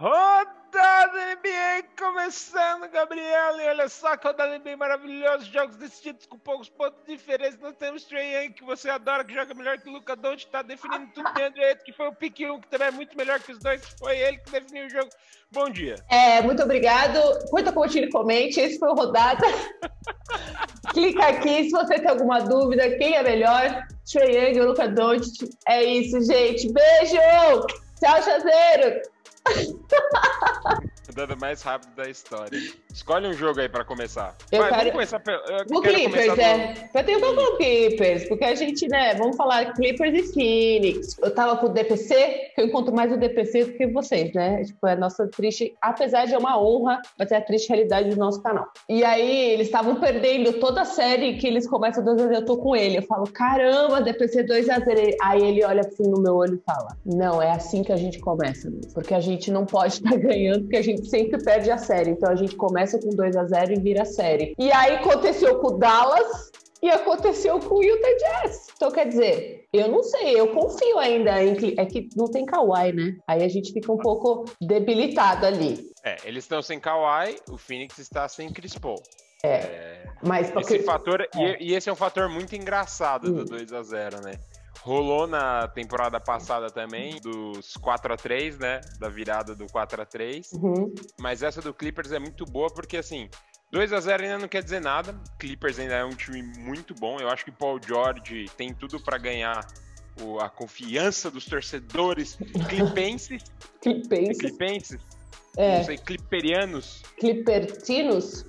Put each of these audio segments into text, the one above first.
Rodada NBA começando, Gabriel. E olha só que rodada NBA maravilhosa. Jogos decididos com poucos pontos de diferença. Nós temos Trey Young, que você adora, que joga melhor que o Luca Doncic. Tá definindo tudo. De André, que foi o pick 1, que também é muito melhor que os dois. Foi ele que definiu o jogo. Bom dia. É, muito obrigado. Curta, compartilhe e comente. Esse foi o Rodada. Clica aqui se você tem alguma dúvida. Quem é melhor? Trey Young ou Luca Doncic? É isso, gente. Beijo! Tchau, chazeiro! Dando mais rápido da história. Escolhe um jogo aí pra começar. Eu Vai, quero- vamos começar pelo. eu O quero Clippers, é. Eu tenho com o Clippers, porque a gente, né, vamos falar Clippers e Phoenix. Eu tava com o DPC, que eu encontro mais o DPC do que vocês, né? Tipo, é a nossa triste, apesar de é uma honra, mas é a triste realidade do nosso canal. E aí, eles estavam perdendo toda a série que eles começam 2x0, eu tô com ele. Eu falo, caramba, DPC 2x0. Aí ele olha assim no meu olho e fala, não, é assim que a gente começa, porque a gente não pode estar ganhando, porque a gente sempre perde a série. Então a gente começa com 2x0 e vira a série. E aí aconteceu com o Dallas e aconteceu com o Utah Jazz. Então, quer dizer, eu não sei, eu confio ainda em. É que não tem Kawhi, né? Aí a gente fica um pouco debilitado ali. É, eles estão sem Kawhi, o Phoenix está sem Chris Paul. É. Mas Esse porque. fator, e, e esse é um fator muito engraçado do Hum. 2 a 0 né? Rolou na temporada passada também, dos 4 a 3 né? Da virada do 4 a 3 Uhum. Mas essa do Clippers é muito boa porque, assim, 2 a 0 ainda não quer dizer nada. Clippers ainda é um time muito bom. Eu acho que Paul George tem tudo para ganhar o- a confiança dos torcedores clipenses. Clipenses. clipenses? É, Não sei, cliperianos. Clippertinos.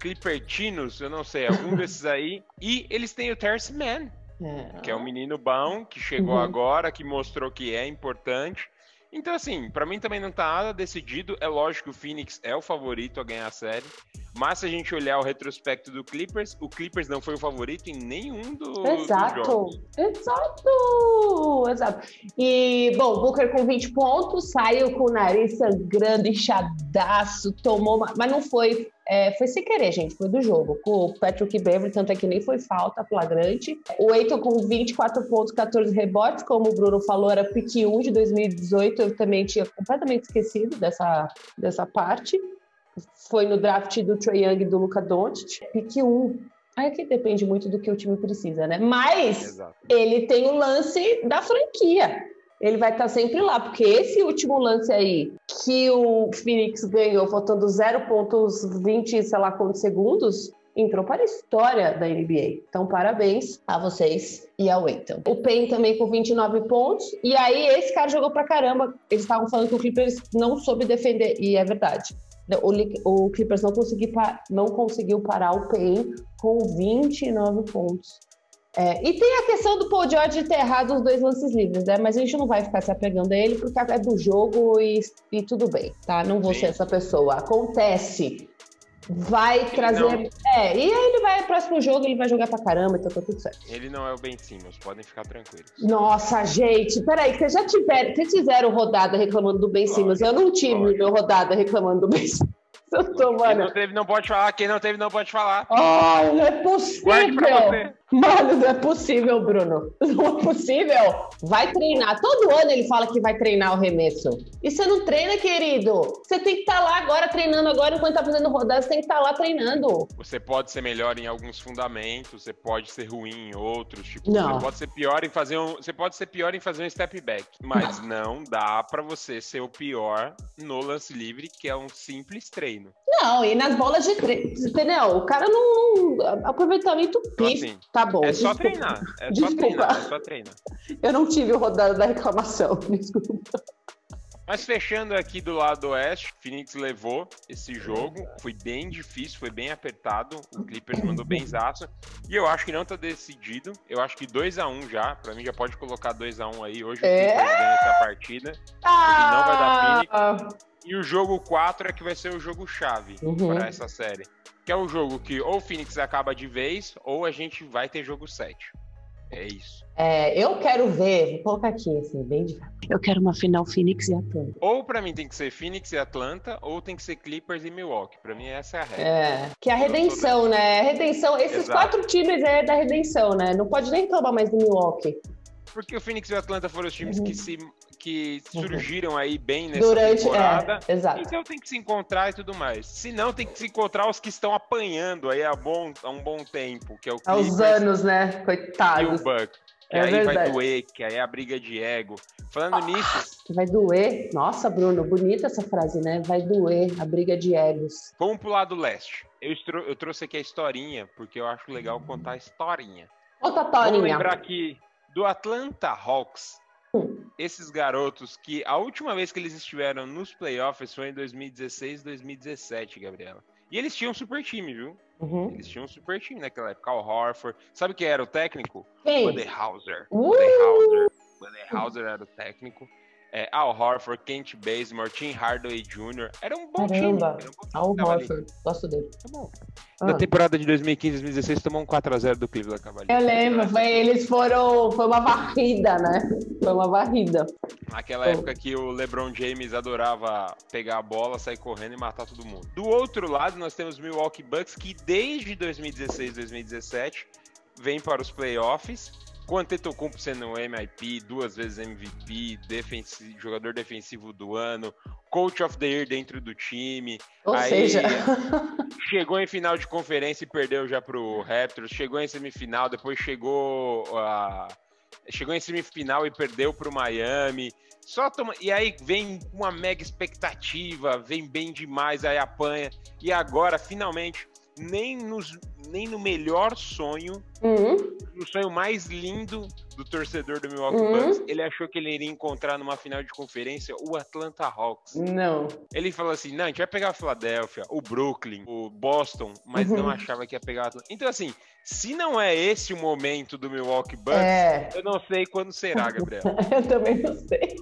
Clippertinos, eu não sei, algum desses aí. E eles têm o Terce Man, É. que é um menino bom, que chegou Uhum. agora, que mostrou que é importante. Então, assim, pra mim também não tá nada decidido. É lógico que o Phoenix é o favorito a ganhar a série. Mas se a gente olhar o retrospecto do Clippers, o Clippers não foi o favorito em nenhum do, dos Exato, jogos. exato, exato. E, bom, Booker com 20 pontos, saiu com o nariz sangrando, inchadaço, tomou, mas não foi, é, foi sem querer, gente, foi do jogo, com o Patrick Beverly, tanto é que nem foi falta flagrante. O Eiton com 24 pontos, 14 rebotes, como o Bruno falou, era pique 1 de 2018, eu também tinha completamente esquecido dessa, dessa parte. Foi no draft do Trae Young e do Luca Doncic, pique 1. Aí que depende muito do que o time precisa, né? Mas Exato. ele tem o lance da franquia. Ele vai estar sempre lá, porque esse último lance aí que o Phoenix ganhou, faltando 0,20, sei lá quantos segundos, entrou para a história da NBA. Então, parabéns a vocês e ao Eitan. O Payne também com 29 pontos. E aí, esse cara jogou pra caramba. Eles estavam falando que o Clippers não soube defender, e é verdade. O, Li- o Clippers não, não conseguiu parar o Payne com 29 pontos. É, e tem a questão do Paul George ter errado os dois lances livres, né? Mas a gente não vai ficar se apegando a ele porque é do jogo e, e tudo bem, tá? Não vou Sim. ser essa pessoa. Acontece. Vai trazer. não. É, e aí ele vai pro próximo jogo, ele vai jogar pra caramba, então tá tudo certo. Ele não é o Ben Simmons, podem ficar tranquilos. Nossa, gente, peraí, vocês já tiveram, vocês fizeram rodada reclamando do Ben Simmons. Eu não tive lógico. meu rodada reclamando do Ben Simmons. Eu tô, Quem mano. não teve não pode falar, quem não teve não pode falar. Ai, não é Guarde pra possível. você. Mano, não é possível, Bruno. Não é possível. Vai treinar. Todo ano ele fala que vai treinar o remesso. E você não treina, querido. Você tem que estar lá agora treinando agora enquanto tá fazendo rodada. Você tem que estar lá treinando. Você pode ser melhor em alguns fundamentos, você pode ser ruim em outros, tipo, Não. você pode ser pior em fazer um, você pode ser pior em fazer um step back, mas não dá pra você ser o pior no lance livre, que é um simples treino. Não, e nas bolas de treino. Entendeu? O cara não. não- aproveitamento Então, pif. assim, tá bom. é só desculpa. treinar, é só Desculpa. treinar, é só treinar. Eu não tive o rodada da reclamação. Desculpa. Mas fechando aqui do lado oeste, Phoenix levou esse jogo, foi bem difícil, foi bem apertado, o Clippers mandou bem zaço, e eu acho que não tá decidido, eu acho que 2 a 1 já, pra mim já pode colocar 2 a 1 aí, hoje o É? Clippers ganha essa partida, não vai dar Ah, e o jogo 4 é que vai ser o jogo chave Uhum. pra essa série, que é o jogo que ou o Phoenix acaba de vez, ou a gente vai ter jogo 7. É isso. É, eu quero ver, vou colocar aqui, assim, bem devagar. Eu quero uma final Phoenix e Atlanta. Ou pra mim tem que ser Phoenix e Atlanta, ou tem que ser Clippers e Milwaukee. Pra mim essa é a regra. É, que é a redenção, né? A redenção, esses Exato. quatro times é da redenção, né? Não pode nem reclamar mais do Milwaukee. Porque o Phoenix e o Atlanta foram os times Uhum. que se que surgiram aí bem nessa Durante, temporada. É, exato. Então tem que se encontrar e tudo mais. Se não, tem que se encontrar os que estão apanhando aí há, bom, há um bom tempo, que é o Clippers anos, né? e o. Buck. Que É aí vai verdade. doer, que aí é a briga de ego. Falando nisso, Que vai doer. Nossa, Bruno, bonita essa frase, né? Vai doer a briga de egos. vamos pro lado leste. Eu, eu trouxe aqui a historinha, porque eu acho legal contar a historinha. Outra Vamos Torinha. lembrar aqui do Atlanta Hawks. Esses garotos que a última vez que eles estiveram nos playoffs foi em 2016, 2017, Gabriela. E eles tinham um super time, viu? Uhum. Eles tinham um super time naquela época. O Horford. Sabe quem era o técnico? Quem? Budenhauser. Uh! Budenhauser. Budenhauser era o técnico. É, Al Horford, Kent Bazemore, Tim Hardaway Jr. Era um bom time. Caramba. Era um bom time Al. Horford. Gosto dele. Tá bom. Ah. Na temporada de 2015, 2016, tomou um 4x0 do Cleveland Cavaliers. Eu lembro, foi, eles foram. Foi uma varrida, né? Foi uma varrida. Naquela Oh. época que o LeBron James adorava pegar a bola, sair correndo e matar todo mundo. Do outro lado, nós temos o Milwaukee Bucks, que desde 2016, 2017, vem para os playoffs. Com Antetokounmpo sendo MIP, duas vezes MVP, defensi- jogador defensivo do ano, Coach of the Year dentro do time. Ou Aí- seja, Chegou em final de conferência e perdeu já pro Raptors. Chegou em semifinal, depois chegou a chegou em semifinal e perdeu pro Miami. Só toma e aí vem uma mega expectativa, vem bem demais, aí apanha e agora finalmente nem nos nem no melhor sonho, Uhum. no sonho mais lindo do torcedor do Milwaukee Uhum. Bucks, ele achou que ele iria encontrar numa final de conferência o Atlanta Hawks. não. Ele falou assim: não, a gente vai pegar a Filadélfia, o Brooklyn, o Boston, mas Uhum. não achava que ia pegar o Atlanta. Então, assim, se não é esse o momento do Milwaukee Bucks, É, eu não sei quando será, Gabriel. eu também não sei.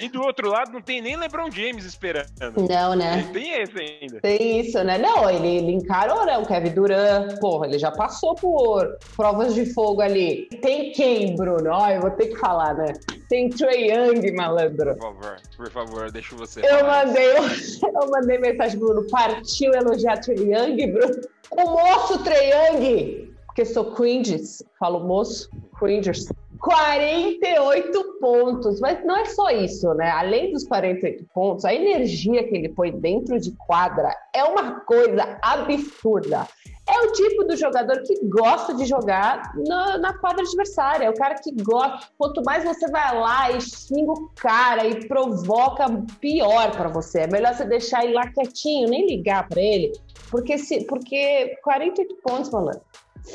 E do outro lado, não tem nem LeBron James esperando. Não, né? Tem esse ainda. Tem isso, né? Não, ele, ele encarou, né? O Kevin Durant, porra, ele já passou por provas de fogo ali. Tem quem, Bruno? Ó, eu vou ter que falar, né? Tem Trey Young, malandro. Por favor, por favor, deixa você. Eu falar. mandei, eu mandei mensagem, Bruno. Partiu elogiar Trey Young, Bruno? O moço Trey Young, porque sou cringes, falo moço, cringers. 48 pontos, mas não é só isso, né? Além dos 48 pontos, a energia que ele põe dentro de quadra é uma coisa absurda. É o tipo do jogador que gosta de jogar na, na quadra adversária. É o cara que gosta. Quanto mais você vai lá e xinga o cara e provoca pior pra você. É melhor você deixar ele lá quietinho, nem ligar pra ele. Porque, se, porque 48 pontos, mano.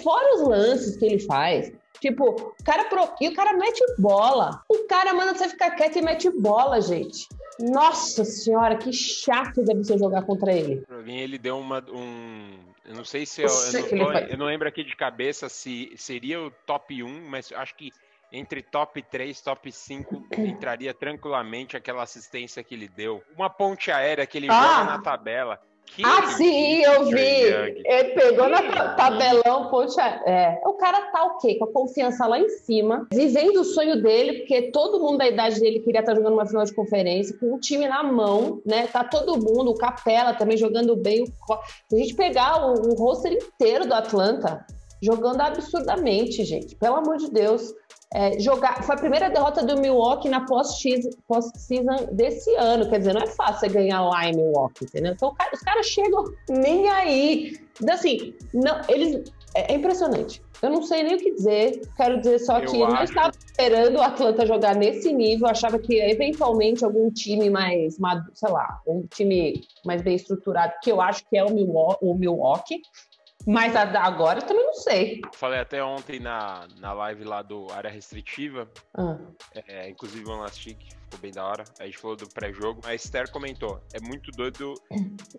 Fora os lances que ele faz. Tipo, o cara e o cara mete bola. O cara manda você ficar quieto e mete bola, gente. Nossa senhora, que chato deve ser jogar contra ele. Pra mim, ele deu uma, um. Eu não sei se eu, Eu eu, não tô- eu não lembro aqui de cabeça se seria o top 1, mas acho que entre top 3 top 5 entraria tranquilamente aquela assistência que ele deu. Uma ponte aérea que ele Ah! joga na tabela. Que Ah, sim, eu vi. Ele pegou na Que tabelão, poxa. É, o cara tá o quê? Com a confiança lá em cima, vivendo o sonho dele, porque todo mundo da idade dele queria estar jogando uma final de conferência, com o time na mão, né? Tá todo mundo, o Capela também jogando bem. o Se a gente pegar o, o roster inteiro do Atlanta, jogando absurdamente, gente. Pelo amor de Deus. É, jogar, foi a primeira derrota do Milwaukee na post-season post-season desse ano. Quer dizer, não é fácil você ganhar lá em Milwaukee, entendeu? Então os caras chegam nem aí. Então, assim, não, eles, é, é impressionante. Eu não sei nem o que dizer. Quero dizer só Eu que eu não estava esperando o Atlanta jogar nesse nível. Achava que eventualmente algum time mais, sei lá, um time mais bem estruturado, que eu acho que é o Milwaukee. Mas agora eu também não sei. Falei até ontem na, na live lá do Área Restritiva, Ah. é, inclusive o Elastic, ficou bem da hora. A gente falou do pré-jogo. A Esther comentou: é muito doido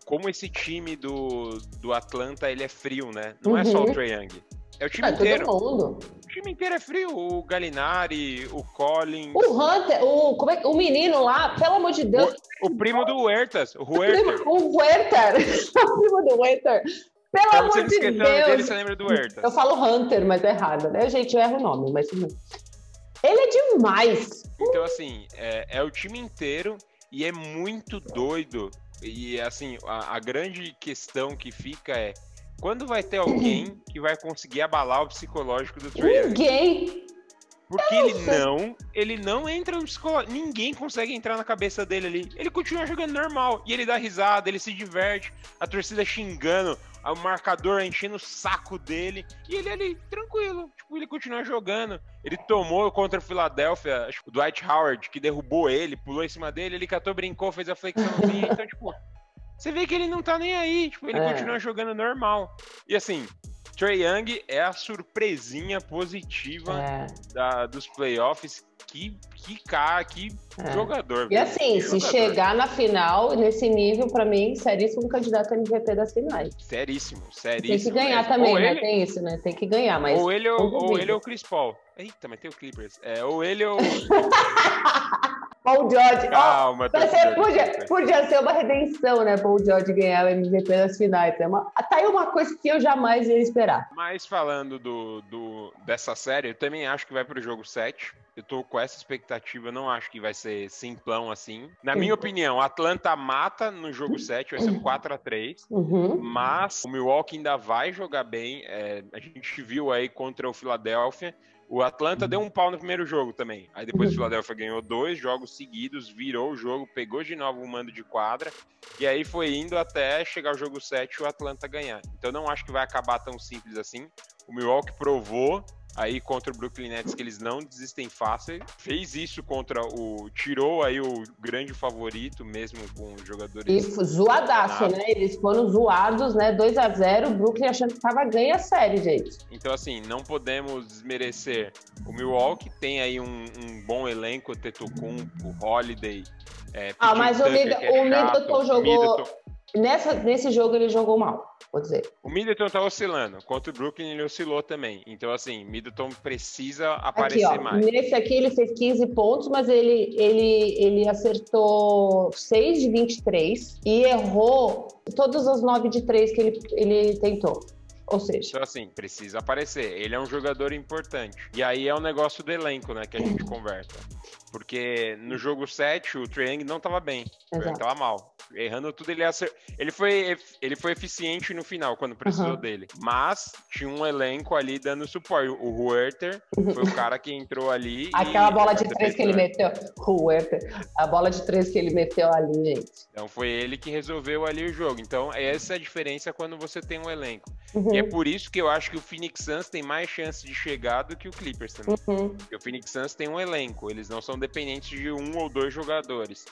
como esse time do, do Atlanta ele é frio, né? Não é só Uhum. o Trae Young. É o time É, inteiro. todo mundo. O time inteiro é frio. O Galinari, o Collins, O Hunter, o, como é, o menino lá, pelo amor de Deus, o primo do Huertas, o o, primo, o o primo do Huerter. Pelo Pra amor de nome dele, Deus. você lembra do. Eu falo Hunter, mas é errado, né? Gente, eu erro o nome, mas. Ele é demais. Então, assim, é, é o time inteiro e é muito doido. E, assim, a, a grande questão que fica é quando vai ter alguém que vai conseguir abalar o psicológico do Young? Ninguém. Porque ele não, ele não entra no psicológico. Ninguém consegue entrar na cabeça dele ali. Ele continua jogando normal. E ele dá risada, ele se diverte. A torcida xingando, o marcador enchendo o saco dele. E ele ali, tranquilo. Tipo, ele continua jogando. Ele tomou contra o Philadelphia, acho que o Dwight Howard, que derrubou ele, pulou em cima dele, ele catou, brincou, fez a flexãozinha. então, tipo, você vê que ele não tá nem aí. Tipo, ele é. continua jogando normal. E assim, Trey Young é a surpresinha positiva é. da, dos playoffs. Que, que cara, que é. jogador. E assim, se jogador. chegar na final, nesse nível, para mim, seríssimo candidato a MVP das finais. Seríssimo, seríssimo. Tem que ganhar mesmo. também, ou né? Ele... Tem isso, né? Tem que ganhar, mas. Ou ele ou, ou ele ou o Chris Paul. Eita, mas tem o Clippers. É, ou ele ou. Paul George. Calma, oh, ser, podia, podia ser uma redenção, né? Paul George ganhar o MVP das finais. É uma, tá aí uma coisa que eu jamais ia esperar. Mas falando do, do, dessa série, eu também acho que vai pro jogo 7. Eu tô com essa expectativa, não acho que vai ser simplão assim. Na minha opinião, Atlanta mata no jogo 7, vai ser um 4 a 3 uhum. Mas o Milwaukee ainda vai jogar bem. É, a gente viu aí contra o Philadelphia o Atlanta deu um pau no primeiro jogo também. Aí depois o uhum. Philadelphia ganhou dois jogos seguidos, virou o jogo, pegou de novo o mando de quadra. E aí foi indo até chegar o jogo 7 e o Atlanta ganhar. Então não acho que vai acabar tão simples assim. O Milwaukee provou aí contra o Brooklyn Nets que eles não desistem fácil. Fez isso contra o. Tirou aí o grande favorito, mesmo com os jogadores. E zoadaço, né? Eles foram zoados, né? 2 a 0 o Brooklyn achando que tava ganha a série, gente. Então, assim, não podemos desmerecer o Milwaukee. Tem aí um, um bom elenco, o Tetocumpo, Holiday. É, ah, mas o, Mid é o Middleton jogou. Middleton. Nessa, nesse jogo ele jogou mal vou dizer. O Middleton tá oscilando. Contra o Brooklyn, ele oscilou também. Então, assim, Middleton precisa aparecer aqui, ó, mais. Nesse aqui, ele fez 15 pontos, mas ele, ele, ele acertou 6 de 23 e errou todos os 9 de 3 que ele, ele tentou. Ou seja. Então, assim, precisa aparecer. Ele é um jogador importante. E aí é o um negócio do elenco, né, que a gente conversa. Porque no jogo 7, o Triang não estava bem. O Triang tava mal. Errando tudo, ele, acer... ele, foi, ele foi eficiente no final, quando precisou uhum. dele. Mas tinha um elenco ali dando suporte. O Huerter foi o cara que entrou ali. Aquela bola de três que ele meteu. Huerter. A bola de três que ele meteu ali, gente. Então foi ele que resolveu ali o jogo. Então, essa é a diferença quando você tem um elenco. Uhum. E é por isso que eu acho que o Phoenix Suns tem mais chance de chegar do que o Clippers também. Uhum. Porque o Phoenix Suns tem um elenco. Eles não são dependentes de um ou dois jogadores.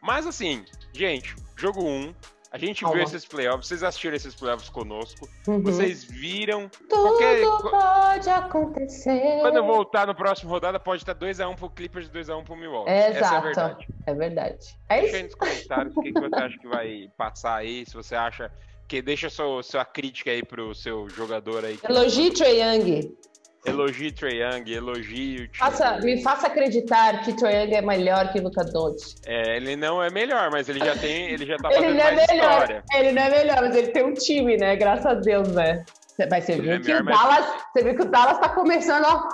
Mas assim, gente, jogo 1, um, a gente Calma. viu esses playoffs, vocês assistiram esses playoffs conosco, uhum. vocês viram. Tudo qualquer... pode acontecer. Quando eu voltar no próximo rodada, pode estar 2x1 pro Clippers e 2x1 pro Milwaukee. É Essa exato. é a verdade. É verdade. É Deixa aí nos comentários o que, que você acha que vai passar aí, se você acha que deixa sua, sua crítica aí pro seu jogador aí. Elogie Trae Young. Elogie Trae Young, elogie o faça, Me faça acreditar que Trae Young é melhor que Luca Doncic. É, ele não é melhor, mas ele já tem, ele já tá fazendo ele não é melhor, história. Ele não é melhor, mas ele tem um time, né? Graças a Deus, né? Mas você viu é que o Dallas, você viu que o Dallas tá começando, ó,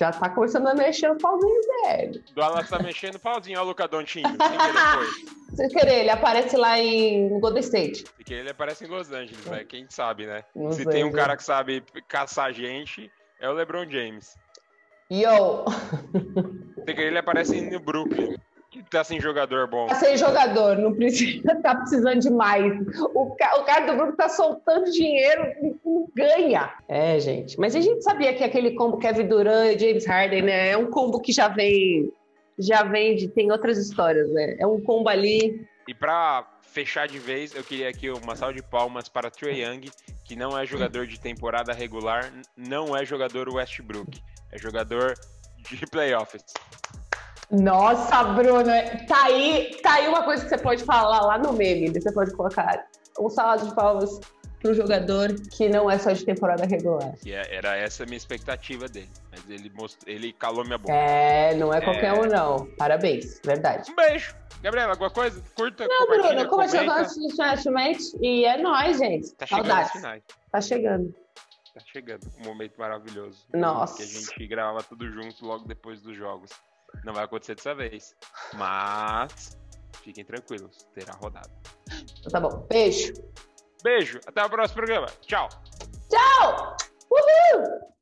já tá começando a mexer o pauzinho velho. O Dallas tá mexendo o pauzinho, ó Luca Doncic, sem querer Sem querer, ele aparece lá em Golden State. Porque ele aparece em Los Angeles, né? Quem sabe, né? Não Se tem um cara que sabe caçar gente, é o LeBron James. Yo! Ele aparece no Brooklyn. Tá sem jogador bom. Tá sem jogador, não precisa, tá precisando de mais. O, ca, o cara do Brooklyn tá soltando dinheiro, não ganha. É, gente. Mas a gente sabia que aquele combo Kevin Durant e James Harden, né? É um combo que já vem, já vem de, tem outras histórias, né? É um combo ali. E pra fechar de vez, eu queria aqui uma salva de palmas para Trey Young, que não é jogador de temporada regular, não é jogador Westbrook, é jogador de playoffs. Nossa, Bruno, tá aí, tá aí uma coisa que você pode falar lá no meme, você pode colocar um salva de palmas um jogador que não é só de temporada regular. É, era essa a minha expectativa dele, mas ele, most... ele calou minha boca. É, não é qualquer é... um não. Parabéns, verdade. Um beijo. Gabriela, alguma coisa? Curta, Não, Bruno, como chegou antes dos finais e é nóis, gente. Tá Saudades. Tá chegando. Tá chegando. Um momento maravilhoso. Nossa. Que a gente gravava tudo junto logo depois dos jogos. Não vai acontecer dessa vez. Mas fiquem tranquilos, terá rodada. Então tá bom. Beijo. Beijo. Até o próximo programa. Tchau. Tchau. Uhul.